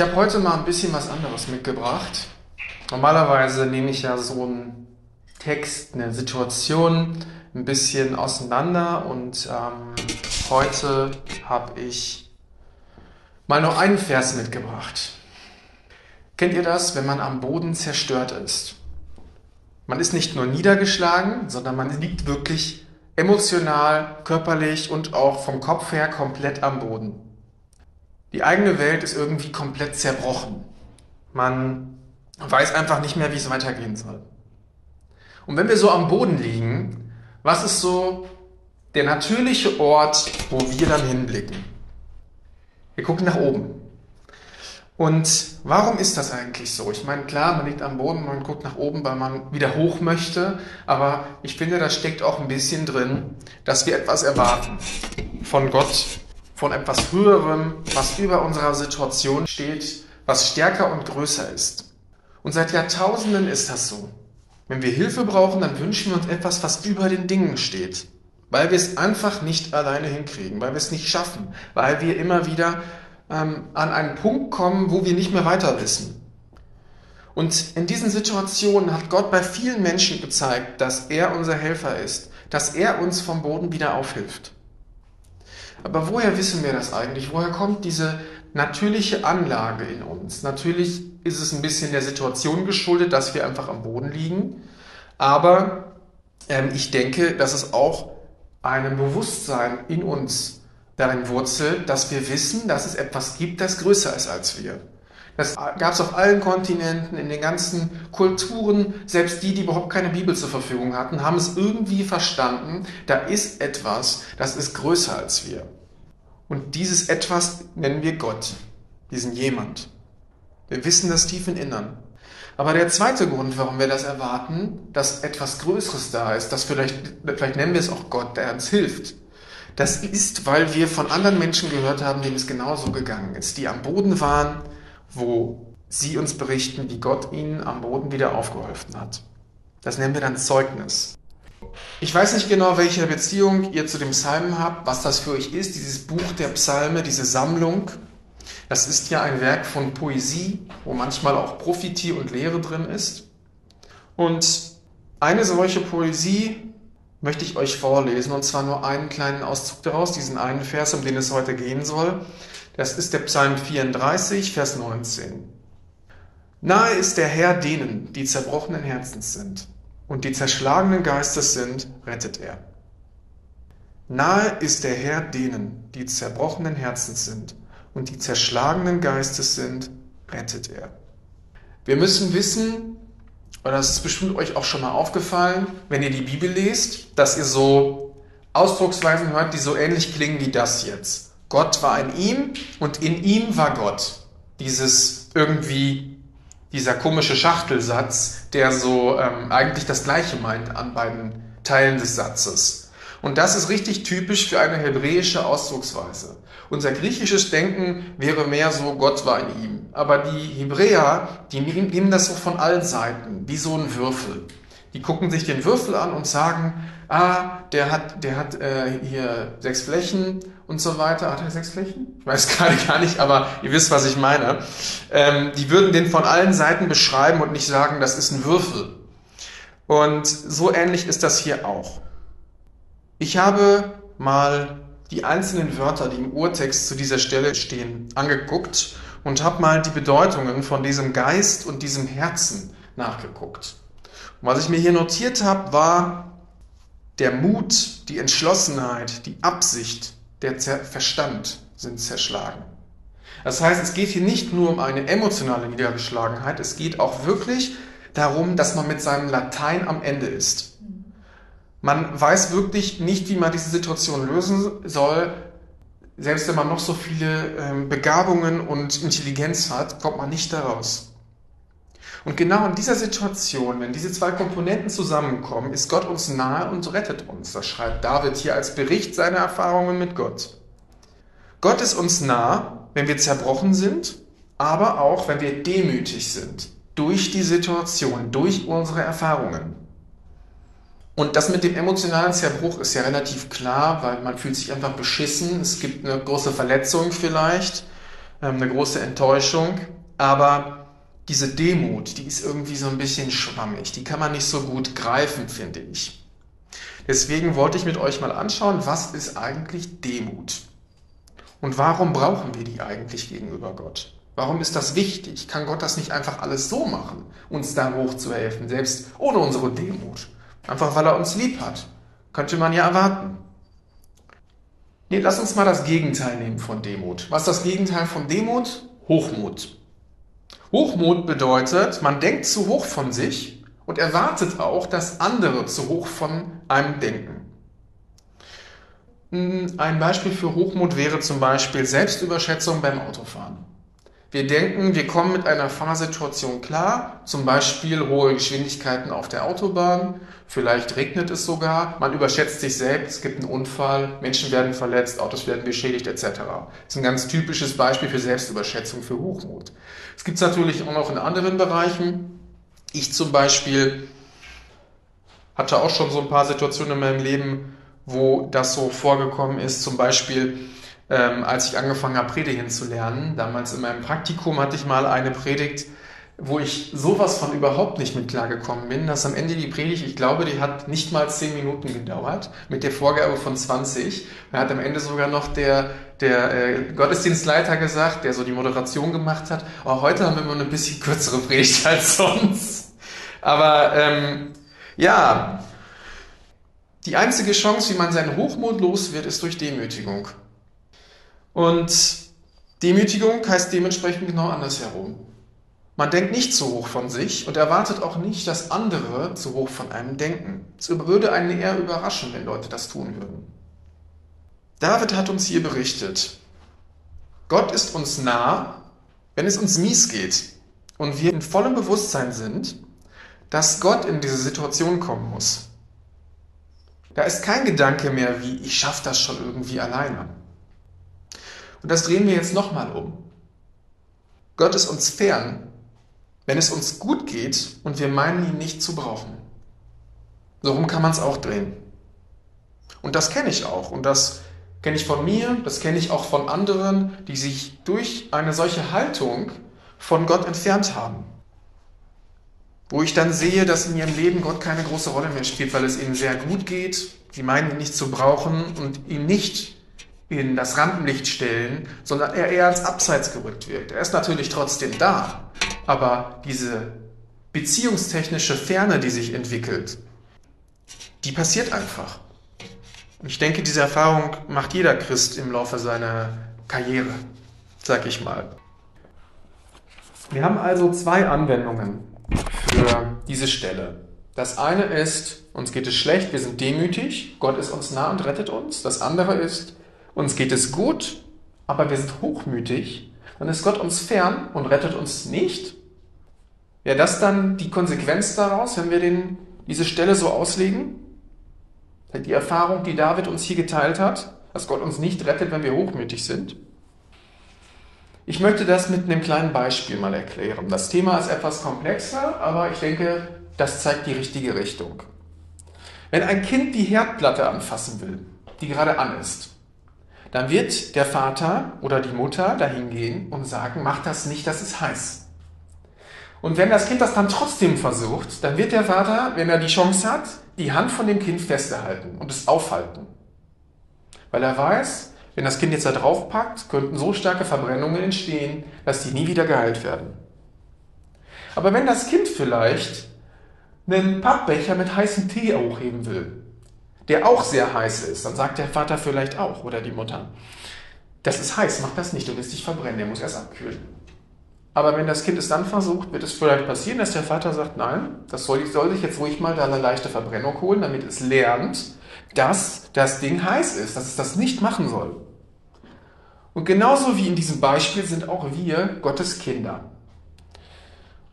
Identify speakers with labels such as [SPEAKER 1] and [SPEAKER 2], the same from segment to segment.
[SPEAKER 1] Ich habe heute mal ein bisschen was anderes mitgebracht. Normalerweise nehme ich ja so einen Text, eine Situation ein bisschen auseinander und ähm, heute habe ich mal nur einen Vers mitgebracht. Kennt ihr das, wenn man am Boden zerstört ist? Man ist nicht nur niedergeschlagen, sondern man liegt wirklich emotional, körperlich und auch vom Kopf her komplett am Boden. Die eigene Welt ist irgendwie komplett zerbrochen. Man weiß einfach nicht mehr, wie es weitergehen soll. Und wenn wir so am Boden liegen, was ist so der natürliche Ort, wo wir dann hinblicken? Wir gucken nach oben. Und warum ist das eigentlich so? Ich meine, klar, man liegt am Boden, man guckt nach oben, weil man wieder hoch möchte, aber ich finde, da steckt auch ein bisschen drin, dass wir etwas erwarten von Gott, von etwas Höherem, was über unserer Situation steht, was stärker und größer ist. Und seit Jahrtausenden ist das so. Wenn wir Hilfe brauchen, dann wünschen wir uns etwas, was über den Dingen steht. Weil wir es einfach nicht alleine hinkriegen, weil wir es nicht schaffen, weil wir immer wieder ähm, an einen Punkt kommen, wo wir nicht mehr weiter wissen. Und in diesen Situationen hat Gott bei vielen Menschen gezeigt, dass er unser Helfer ist, dass er uns vom Boden wieder aufhilft. Aber woher wissen wir das eigentlich? Woher kommt diese natürliche Anlage in uns? Natürlich ist es ein bisschen der Situation geschuldet, dass wir einfach am Boden liegen. Aber ähm, ich denke, dass es auch ein Bewusstsein in uns darin wurzelt, dass wir wissen, dass es etwas gibt, das größer ist als wir. Das gab es auf allen Kontinenten, in den ganzen Kulturen. Selbst die, die überhaupt keine Bibel zur Verfügung hatten, haben es irgendwie verstanden. Da ist etwas, das ist größer als wir. Und dieses etwas nennen wir Gott, diesen jemand. Wir wissen das tief im Innern. Aber der zweite Grund, warum wir das erwarten, dass etwas Größeres da ist, dass vielleicht, vielleicht nennen wir es auch Gott, der uns hilft. Das ist, weil wir von anderen Menschen gehört haben, denen es genauso gegangen ist, die am Boden waren, wo sie uns berichten, wie Gott ihnen am Boden wieder aufgeholfen hat. Das nennen wir dann Zeugnis. Ich weiß nicht genau, welche Beziehung ihr zu dem Psalmen habt, was das für euch ist, dieses Buch der Psalme, diese Sammlung. Das ist ja ein Werk von Poesie, wo manchmal auch Prophetie und Lehre drin ist. Und eine solche Poesie möchte ich euch vorlesen, und zwar nur einen kleinen Auszug daraus, diesen einen Vers, um den es heute gehen soll. Das ist der Psalm 34, Vers 19. Nahe ist der Herr denen, die zerbrochenen Herzens sind und die zerschlagenen Geistes sind, rettet er. Nahe ist der Herr denen, die zerbrochenen Herzens sind und die zerschlagenen Geistes sind, rettet er. Wir müssen wissen, oder das ist bestimmt euch auch schon mal aufgefallen, wenn ihr die Bibel lest, dass ihr so Ausdrucksweisen hört, die so ähnlich klingen wie das jetzt. Gott war in ihm und in ihm war Gott. Dieses irgendwie, dieser komische Schachtelsatz, der so ähm, eigentlich das Gleiche meint an beiden Teilen des Satzes. Und das ist richtig typisch für eine hebräische Ausdrucksweise. Unser griechisches Denken wäre mehr so, Gott war in ihm. Aber die Hebräer, die nehmen das so von allen Seiten, wie so ein Würfel. Die gucken sich den Würfel an und sagen, ah, der hat, der hat äh, hier sechs Flächen und so weiter. Hat er sechs Flächen? Ich weiß gerade gar nicht, aber ihr wisst, was ich meine. Ähm, die würden den von allen Seiten beschreiben und nicht sagen, das ist ein Würfel. Und so ähnlich ist das hier auch. Ich habe mal die einzelnen Wörter, die im Urtext zu dieser Stelle stehen, angeguckt und habe mal die Bedeutungen von diesem Geist und diesem Herzen nachgeguckt. Und was ich mir hier notiert habe, war der Mut, die Entschlossenheit, die Absicht, der Verstand sind zerschlagen. Das heißt, es geht hier nicht nur um eine emotionale Niedergeschlagenheit, es geht auch wirklich darum, dass man mit seinem Latein am Ende ist. Man weiß wirklich nicht, wie man diese Situation lösen soll. Selbst wenn man noch so viele ähm, Begabungen und Intelligenz hat, kommt man nicht daraus. Und genau in dieser Situation, wenn diese zwei Komponenten zusammenkommen, ist Gott uns nahe und rettet uns. Das schreibt David hier als Bericht seiner Erfahrungen mit Gott. Gott ist uns nah, wenn wir zerbrochen sind, aber auch, wenn wir demütig sind. Durch die Situation, durch unsere Erfahrungen. Und das mit dem emotionalen Zerbruch ist ja relativ klar, weil man fühlt sich einfach beschissen. Es gibt eine große Verletzung vielleicht. ähm, eine große Enttäuschung. Aber diese Demut, die ist irgendwie so ein bisschen schwammig. Die kann man nicht so gut greifen, finde ich. Deswegen wollte ich mit euch mal anschauen, was ist eigentlich Demut? Und warum brauchen wir die eigentlich gegenüber Gott? Warum ist das wichtig? Kann Gott das nicht einfach alles so machen, uns da hochzuhelfen, selbst ohne unsere Demut? Einfach weil er uns lieb hat. Könnte man ja erwarten. Nee, lass uns mal das Gegenteil nehmen von Demut. Was ist das Gegenteil von Demut? Hochmut. Hochmut bedeutet, man denkt zu hoch von sich und erwartet auch, dass andere zu hoch von einem denken. Ein Beispiel für Hochmut wäre zum Beispiel Selbstüberschätzung beim Autofahren. Wir denken, wir kommen mit einer Fahrsituation klar, zum Beispiel hohe Geschwindigkeiten auf der Autobahn, vielleicht regnet es sogar, man überschätzt sich selbst, es gibt einen Unfall, Menschen werden verletzt, Autos werden beschädigt etc. Das ist ein ganz typisches Beispiel für Selbstüberschätzung, für Hochmut. Es gibt es natürlich auch noch in anderen Bereichen. Ich zum Beispiel hatte auch schon so ein paar Situationen in meinem Leben, wo das so vorgekommen ist, zum Beispiel ähm, als ich angefangen habe, Predigen zu lernen. Damals in meinem Praktikum hatte ich mal eine Predigt, wo ich sowas von überhaupt nicht mit klargekommen bin, dass am Ende die Predigt, ich glaube, die hat nicht mal zehn Minuten gedauert, mit der Vorgabe von 20. Da hat am Ende sogar noch der, der äh, Gottesdienstleiter gesagt, der so die Moderation gemacht hat, oh, heute haben wir immer eine bisschen kürzere Predigt als sonst. Aber ähm, ja, die einzige Chance, wie man seinen Hochmut los wird, ist durch Demütigung. Und Demütigung heißt dementsprechend genau andersherum. Man denkt nicht zu hoch von sich und erwartet auch nicht, dass andere zu hoch von einem denken. Es würde einen eher überraschen, wenn Leute das tun würden. David hat uns hier berichtet, Gott ist uns nah, wenn es uns mies geht und wir in vollem Bewusstsein sind, dass Gott in diese Situation kommen muss. Da ist kein Gedanke mehr wie, ich schaffe das schon irgendwie alleine. Und das drehen wir jetzt nochmal um. Gott ist uns fern, wenn es uns gut geht und wir meinen, ihn nicht zu brauchen. So rum kann man es auch drehen. Und das kenne ich auch. Und das kenne ich von mir, das kenne ich auch von anderen, die sich durch eine solche Haltung von Gott entfernt haben. Wo ich dann sehe, dass in ihrem Leben Gott keine große Rolle mehr spielt, weil es ihnen sehr gut geht, sie meinen ihn nicht zu brauchen und ihn nicht in das Rampenlicht stellen, sondern er eher als Abseits gerückt wird. Er ist natürlich trotzdem da, aber diese beziehungstechnische Ferne, die sich entwickelt, die passiert einfach. Und ich denke, diese Erfahrung macht jeder Christ im Laufe seiner Karriere, sag ich mal. Wir haben also zwei Anwendungen für diese Stelle. Das eine ist, uns geht es schlecht, wir sind demütig, Gott ist uns nah und rettet uns. Das andere ist, uns geht es gut, aber wir sind hochmütig, dann ist Gott uns fern und rettet uns nicht. Wäre das dann die Konsequenz daraus, wenn wir den, diese Stelle so auslegen? Die Erfahrung, die David uns hier geteilt hat, dass Gott uns nicht rettet, wenn wir hochmütig sind? Ich möchte das mit einem kleinen Beispiel mal erklären. Das Thema ist etwas komplexer, aber ich denke, das zeigt die richtige Richtung. Wenn ein Kind die Herdplatte anfassen will, die gerade an ist, dann wird der Vater oder die Mutter dahin gehen und sagen, mach das nicht, das ist heiß. Und wenn das Kind das dann trotzdem versucht, dann wird der Vater, wenn er die Chance hat, die Hand von dem Kind festhalten und es aufhalten. Weil er weiß, wenn das Kind jetzt da drauf packt, könnten so starke Verbrennungen entstehen, dass die nie wieder geheilt werden. Aber wenn das Kind vielleicht einen Pappbecher mit heißem Tee hochheben will, der auch sehr heiß ist, dann sagt der Vater vielleicht auch oder die Mutter, das ist heiß, mach das nicht, du wirst dich verbrennen, der muss erst abkühlen. Aber wenn das Kind es dann versucht, wird es vielleicht passieren, dass der Vater sagt, nein, das soll, soll sich jetzt ruhig mal da eine leichte Verbrennung holen, damit es lernt, dass das Ding heiß ist, dass es das nicht machen soll. Und genauso wie in diesem Beispiel sind auch wir Gottes Kinder.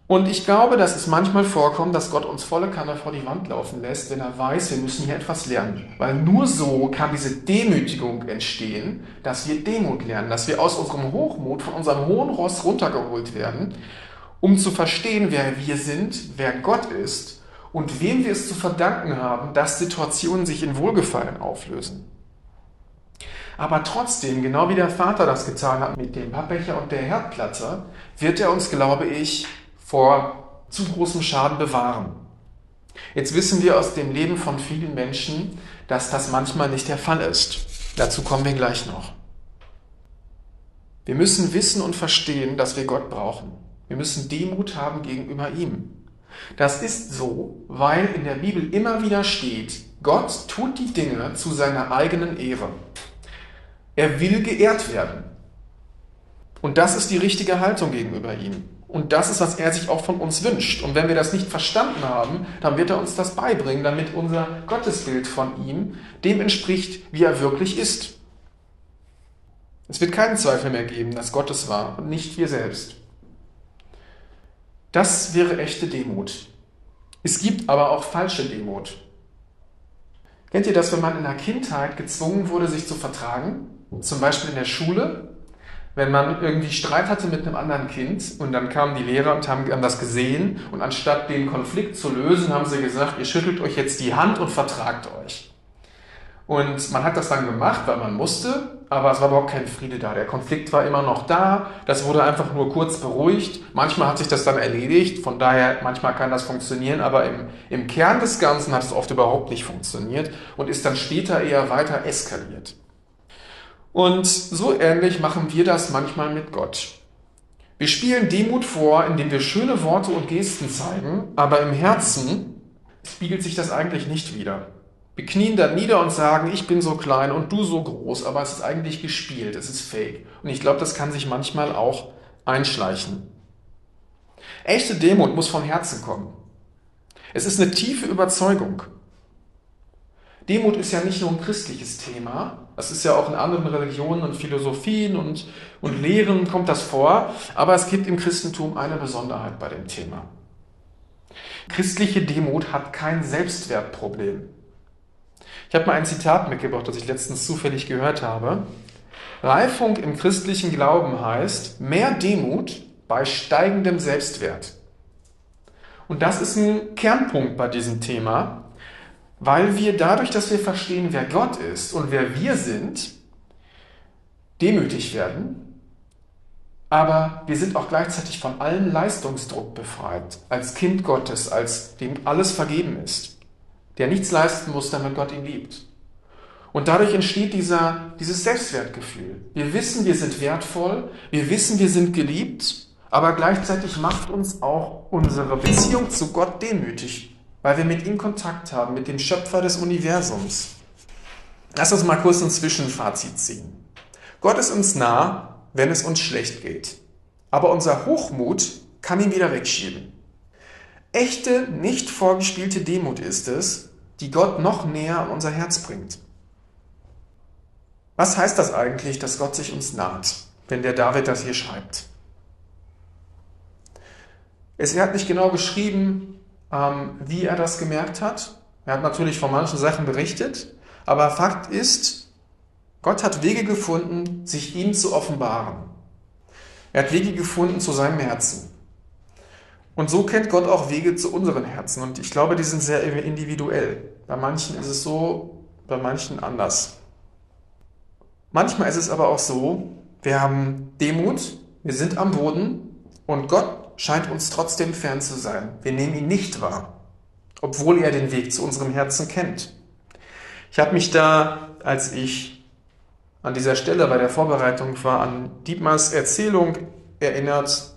[SPEAKER 1] Und ich glaube, dass es manchmal vorkommt, dass Gott uns volle Kanne vor die Wand laufen lässt, wenn er weiß, wir müssen hier etwas lernen. Weil nur so kann diese Demütigung entstehen, dass wir Demut lernen, dass wir aus unserem Hochmut, von unserem hohen Ross runtergeholt werden, um zu verstehen, wer wir sind, wer Gott ist und wem wir es zu verdanken haben, dass Situationen sich in Wohlgefallen auflösen. Aber trotzdem, genau wie der Vater das getan hat mit dem Pappbecher und der Herdplatte, wird er uns, glaube ich, vor zu großem Schaden bewahren. Jetzt wissen wir aus dem Leben von vielen Menschen, dass das manchmal nicht der Fall ist. Dazu kommen wir gleich noch. Wir müssen wissen und verstehen, dass wir Gott brauchen. Wir müssen Demut haben gegenüber ihm. Das ist so, weil in der Bibel immer wieder steht, Gott tut die Dinge zu seiner eigenen Ehre. Er will geehrt werden. Und das ist die richtige Haltung gegenüber ihm. Und das ist, was er sich auch von uns wünscht. Und wenn wir das nicht verstanden haben, dann wird er uns das beibringen, damit unser Gottesbild von ihm dem entspricht, wie er wirklich ist. Es wird keinen Zweifel mehr geben, dass Gott es war und nicht wir selbst. Das wäre echte Demut. Es gibt aber auch falsche Demut. Kennt ihr das, wenn man in der Kindheit gezwungen wurde, sich zu vertragen? Zum Beispiel in der Schule, wenn man irgendwie Streit hatte mit einem anderen Kind und dann kamen die Lehrer und haben, haben das gesehen und anstatt den Konflikt zu lösen, haben sie gesagt, ihr schüttelt euch jetzt die Hand und vertragt euch. Und man hat das dann gemacht, weil man musste, aber es war überhaupt kein Friede da. Der Konflikt war immer noch da, das wurde einfach nur kurz beruhigt. Manchmal hat sich das dann erledigt, von daher, manchmal kann das funktionieren, aber im, im Kern des Ganzen hat es oft überhaupt nicht funktioniert und ist dann später eher weiter eskaliert. Und so ähnlich machen wir das manchmal mit Gott. Wir spielen Demut vor, indem wir schöne Worte und Gesten zeigen, aber im Herzen spiegelt sich das eigentlich nicht wieder. Wir knien dann nieder und sagen, ich bin so klein und du so groß, aber es ist eigentlich gespielt, es ist fake. Und ich glaube, das kann sich manchmal auch einschleichen. Echte Demut muss vom Herzen kommen. Es ist eine tiefe Überzeugung. Demut ist ja nicht nur ein christliches Thema, das ist ja auch in anderen Religionen und Philosophien und, und Lehren kommt das vor, aber es gibt im Christentum eine Besonderheit bei dem Thema. Christliche Demut hat kein Selbstwertproblem. Ich habe mal ein Zitat mitgebracht, das ich letztens zufällig gehört habe. Reifung im christlichen Glauben heißt mehr Demut bei steigendem Selbstwert. Und das ist ein Kernpunkt bei diesem Thema, weil wir dadurch, dass wir verstehen, wer Gott ist und wer wir sind, demütig werden, aber wir sind auch gleichzeitig von allem Leistungsdruck befreit, als Kind Gottes, als dem alles vergeben ist der nichts leisten muss, damit Gott ihn liebt. Und dadurch entsteht dieser, dieses Selbstwertgefühl. Wir wissen, wir sind wertvoll, wir wissen, wir sind geliebt, aber gleichzeitig macht uns auch unsere Beziehung zu Gott demütig, weil wir mit ihm Kontakt haben, mit dem Schöpfer des Universums. Lass uns mal kurz ein Zwischenfazit ziehen. Gott ist uns nah, wenn es uns schlecht geht. Aber unser Hochmut kann ihn wieder wegschieben. Echte, nicht vorgespielte Demut ist es, die Gott noch näher an unser Herz bringt. Was heißt das eigentlich, dass Gott sich uns naht, wenn der David das hier schreibt? Er hat nicht genau geschrieben, ähm, wie er das gemerkt hat. Er hat natürlich von manchen Sachen berichtet, aber Fakt ist, Gott hat Wege gefunden, sich ihm zu offenbaren. Er hat Wege gefunden zu seinem Herzen. Und so kennt Gott auch Wege zu unseren Herzen. Und ich glaube, die sind sehr individuell. Bei manchen ist es so, bei manchen anders. Manchmal ist es aber auch so, wir haben Demut, wir sind am Boden und Gott scheint uns trotzdem fern zu sein. Wir nehmen ihn nicht wahr, obwohl er den Weg zu unserem Herzen kennt. Ich habe mich da, als ich an dieser Stelle bei der Vorbereitung war, an Dietmars Erzählung erinnert,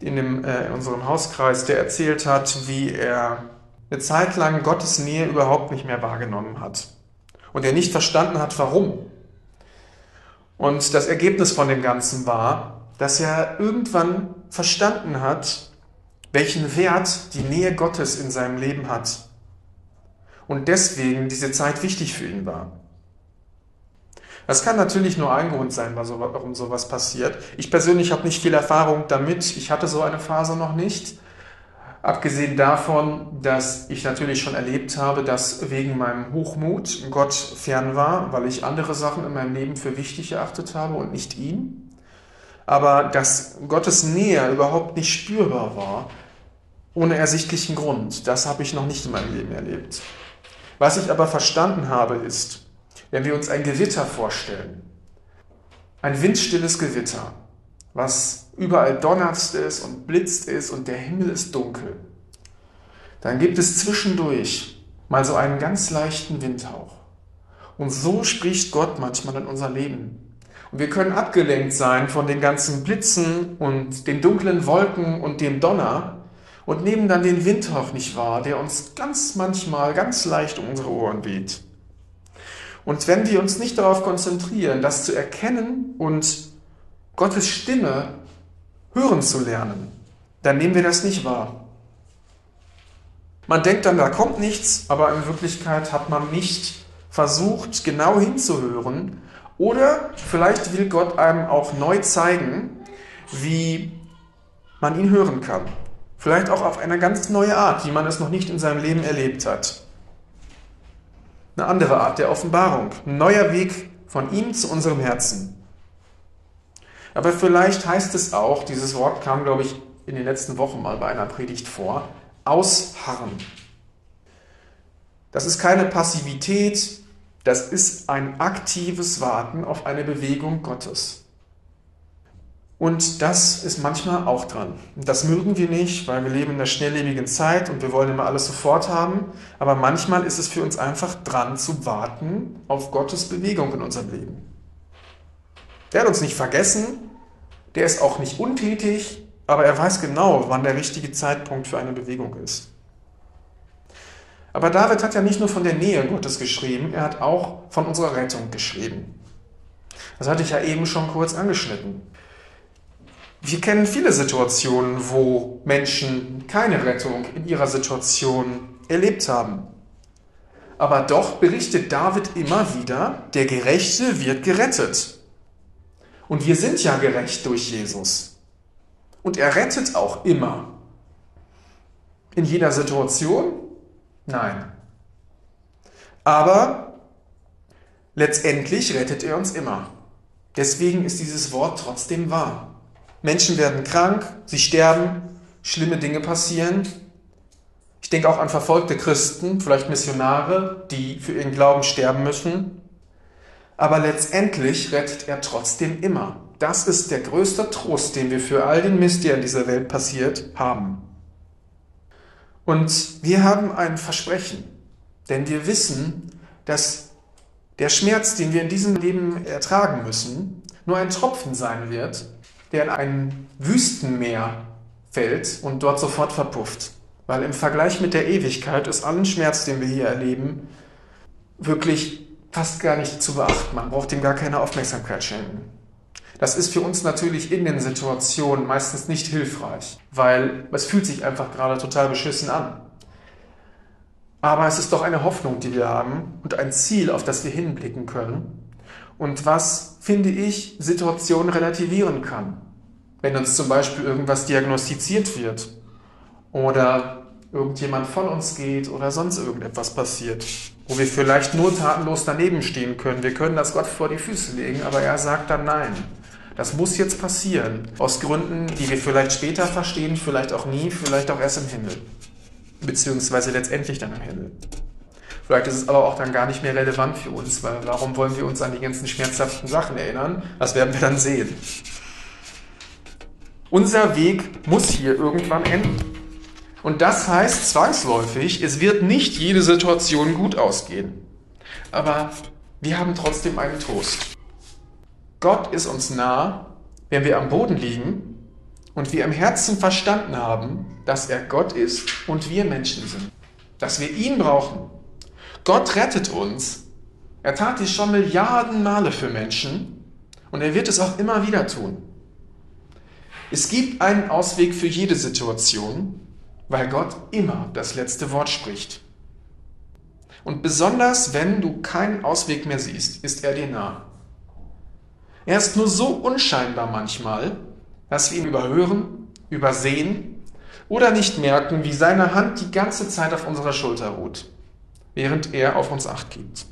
[SPEAKER 1] in, dem, äh, in unserem Hauskreis, der erzählt hat, wie er eine Zeit lang Gottes Nähe überhaupt nicht mehr wahrgenommen hat. Und er nicht verstanden hat, warum. Und das Ergebnis von dem Ganzen war, dass er irgendwann verstanden hat, welchen Wert die Nähe Gottes in seinem Leben hat. Und deswegen diese Zeit wichtig für ihn war. Das kann natürlich nur ein Grund sein, warum sowas passiert. Ich persönlich habe nicht viel Erfahrung damit. Ich hatte so eine Phase noch nicht. Abgesehen davon, dass ich natürlich schon erlebt habe, dass wegen meinem Hochmut Gott fern war, weil ich andere Sachen in meinem Leben für wichtig erachtet habe und nicht ihn. Aber dass Gottes Nähe überhaupt nicht spürbar war, ohne ersichtlichen Grund, das habe ich noch nicht in meinem Leben erlebt. Was ich aber verstanden habe, ist, wenn wir uns ein Gewitter vorstellen, ein windstilles Gewitter, was überall donnert ist und blitzt ist und der Himmel ist dunkel, dann gibt es zwischendurch mal so einen ganz leichten Windhauch. Und so spricht Gott manchmal in unser Leben. Wir können abgelenkt sein von den ganzen Blitzen und den dunklen Wolken und dem Donner und nehmen dann den Windhauch nicht wahr, der uns ganz manchmal ganz leicht um unsere Ohren weht. Und wenn wir uns nicht darauf konzentrieren, das zu erkennen und Gottes Stimme hören zu lernen, dann nehmen wir das nicht wahr. Man denkt dann, da kommt nichts, aber in Wirklichkeit hat man nicht versucht, genau hinzuhören. Oder vielleicht will Gott einem auch neu zeigen, wie man ihn hören kann. Vielleicht auch auf eine ganz neue Art, wie man es noch nicht in seinem Leben erlebt hat. Eine andere Art der Offenbarung, ein neuer Weg von ihm zu unserem Herzen. Aber vielleicht heißt es auch, dieses Wort kam, glaube ich, in den letzten Wochen mal bei einer Predigt vor, ausharren. Das ist keine Passivität, das ist ein aktives Warten auf eine Bewegung Gottes. Und das ist manchmal auch dran. Das mögen wir nicht, weil wir leben in der schnelllebigen Zeit und wir wollen immer alles sofort haben. Aber manchmal ist es für uns einfach dran zu warten auf Gottes Bewegung in unserem Leben. Der hat uns nicht vergessen, der ist auch nicht untätig, aber er weiß genau, wann der richtige Zeitpunkt für eine Bewegung ist. Aber David hat ja nicht nur von der Nähe Gottes geschrieben, er hat auch von unserer Rettung geschrieben. Das hatte ich ja eben schon kurz angeschnitten. Wir kennen viele Situationen, wo Menschen keine Rettung in ihrer Situation erlebt haben. Aber doch berichtet David immer wieder, der Gerechte wird gerettet. Und wir sind ja gerecht durch Jesus. Und er rettet auch immer. In jeder Situation? Nein. Aber letztendlich rettet er uns immer. Deswegen ist dieses Wort trotzdem wahr. Menschen werden krank, sie sterben, schlimme Dinge passieren. Ich denke auch an verfolgte Christen, vielleicht Missionare, die für ihren Glauben sterben müssen aber letztendlich rettet er trotzdem immer. Das ist der größte Trost, den wir für all den Mist, der in dieser Welt passiert, haben. Und wir haben ein Versprechen, denn wir wissen, dass der Schmerz, den wir in diesem Leben ertragen müssen, nur ein Tropfen sein wird, der in ein Wüstenmeer fällt und dort sofort verpufft. Weil im Vergleich mit der Ewigkeit ist allen Schmerz, den wir hier erleben, wirklich fast gar nicht zu beachten. Man braucht ihm gar keine Aufmerksamkeit schenken. Das ist für uns natürlich in den Situationen meistens nicht hilfreich, weil es fühlt sich einfach gerade total beschissen an. Aber es ist doch eine Hoffnung, die wir haben und ein Ziel, auf das wir hinblicken können und was, finde ich, Situationen relativieren kann. Wenn uns zum Beispiel irgendwas diagnostiziert wird oder irgendjemand von uns geht oder sonst irgendetwas passiert wo wir vielleicht nur tatenlos daneben stehen können. Wir können das Gott vor die Füße legen, aber er sagt dann nein. Das muss jetzt passieren. Aus Gründen, die wir vielleicht später verstehen, vielleicht auch nie, vielleicht auch erst im Himmel. Beziehungsweise letztendlich dann im Himmel. Vielleicht ist es aber auch dann gar nicht mehr relevant für uns, weil warum wollen wir uns an die ganzen schmerzhaften Sachen erinnern? Das werden wir dann sehen. Unser Weg muss hier irgendwann enden. Und das heißt zwangsläufig, es wird nicht jede Situation gut ausgehen. Aber wir haben trotzdem einen Trost. Gott ist uns nah, wenn wir am Boden liegen und wir im Herzen verstanden haben, dass er Gott ist und wir Menschen sind. Dass wir ihn brauchen. Gott rettet uns. Er tat dies schon Milliarden Male für Menschen und er wird es auch immer wieder tun. Es gibt einen Ausweg für jede Situation weil Gott immer das letzte Wort spricht. Und besonders wenn du keinen Ausweg mehr siehst, ist er dir nah. Er ist nur so unscheinbar manchmal, dass wir ihn überhören, übersehen oder nicht merken, wie seine Hand die ganze Zeit auf unserer Schulter ruht, während er auf uns acht gibt.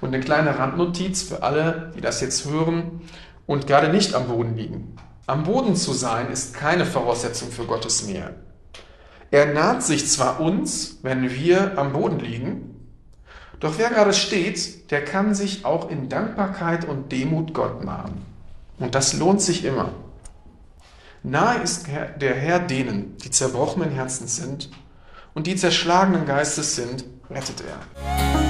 [SPEAKER 1] Und eine kleine Randnotiz für alle, die das jetzt hören und gerade nicht am Boden liegen. Am Boden zu sein ist keine Voraussetzung für Gottes Nähe. Er naht sich zwar uns, wenn wir am Boden liegen, Doch wer gerade steht, der kann sich auch in Dankbarkeit und Demut Gott nahen. Und das lohnt sich immer. Nahe ist der Herr denen, die zerbrochenen Herzens sind und die zerschlagenen Geistes sind, rettet er.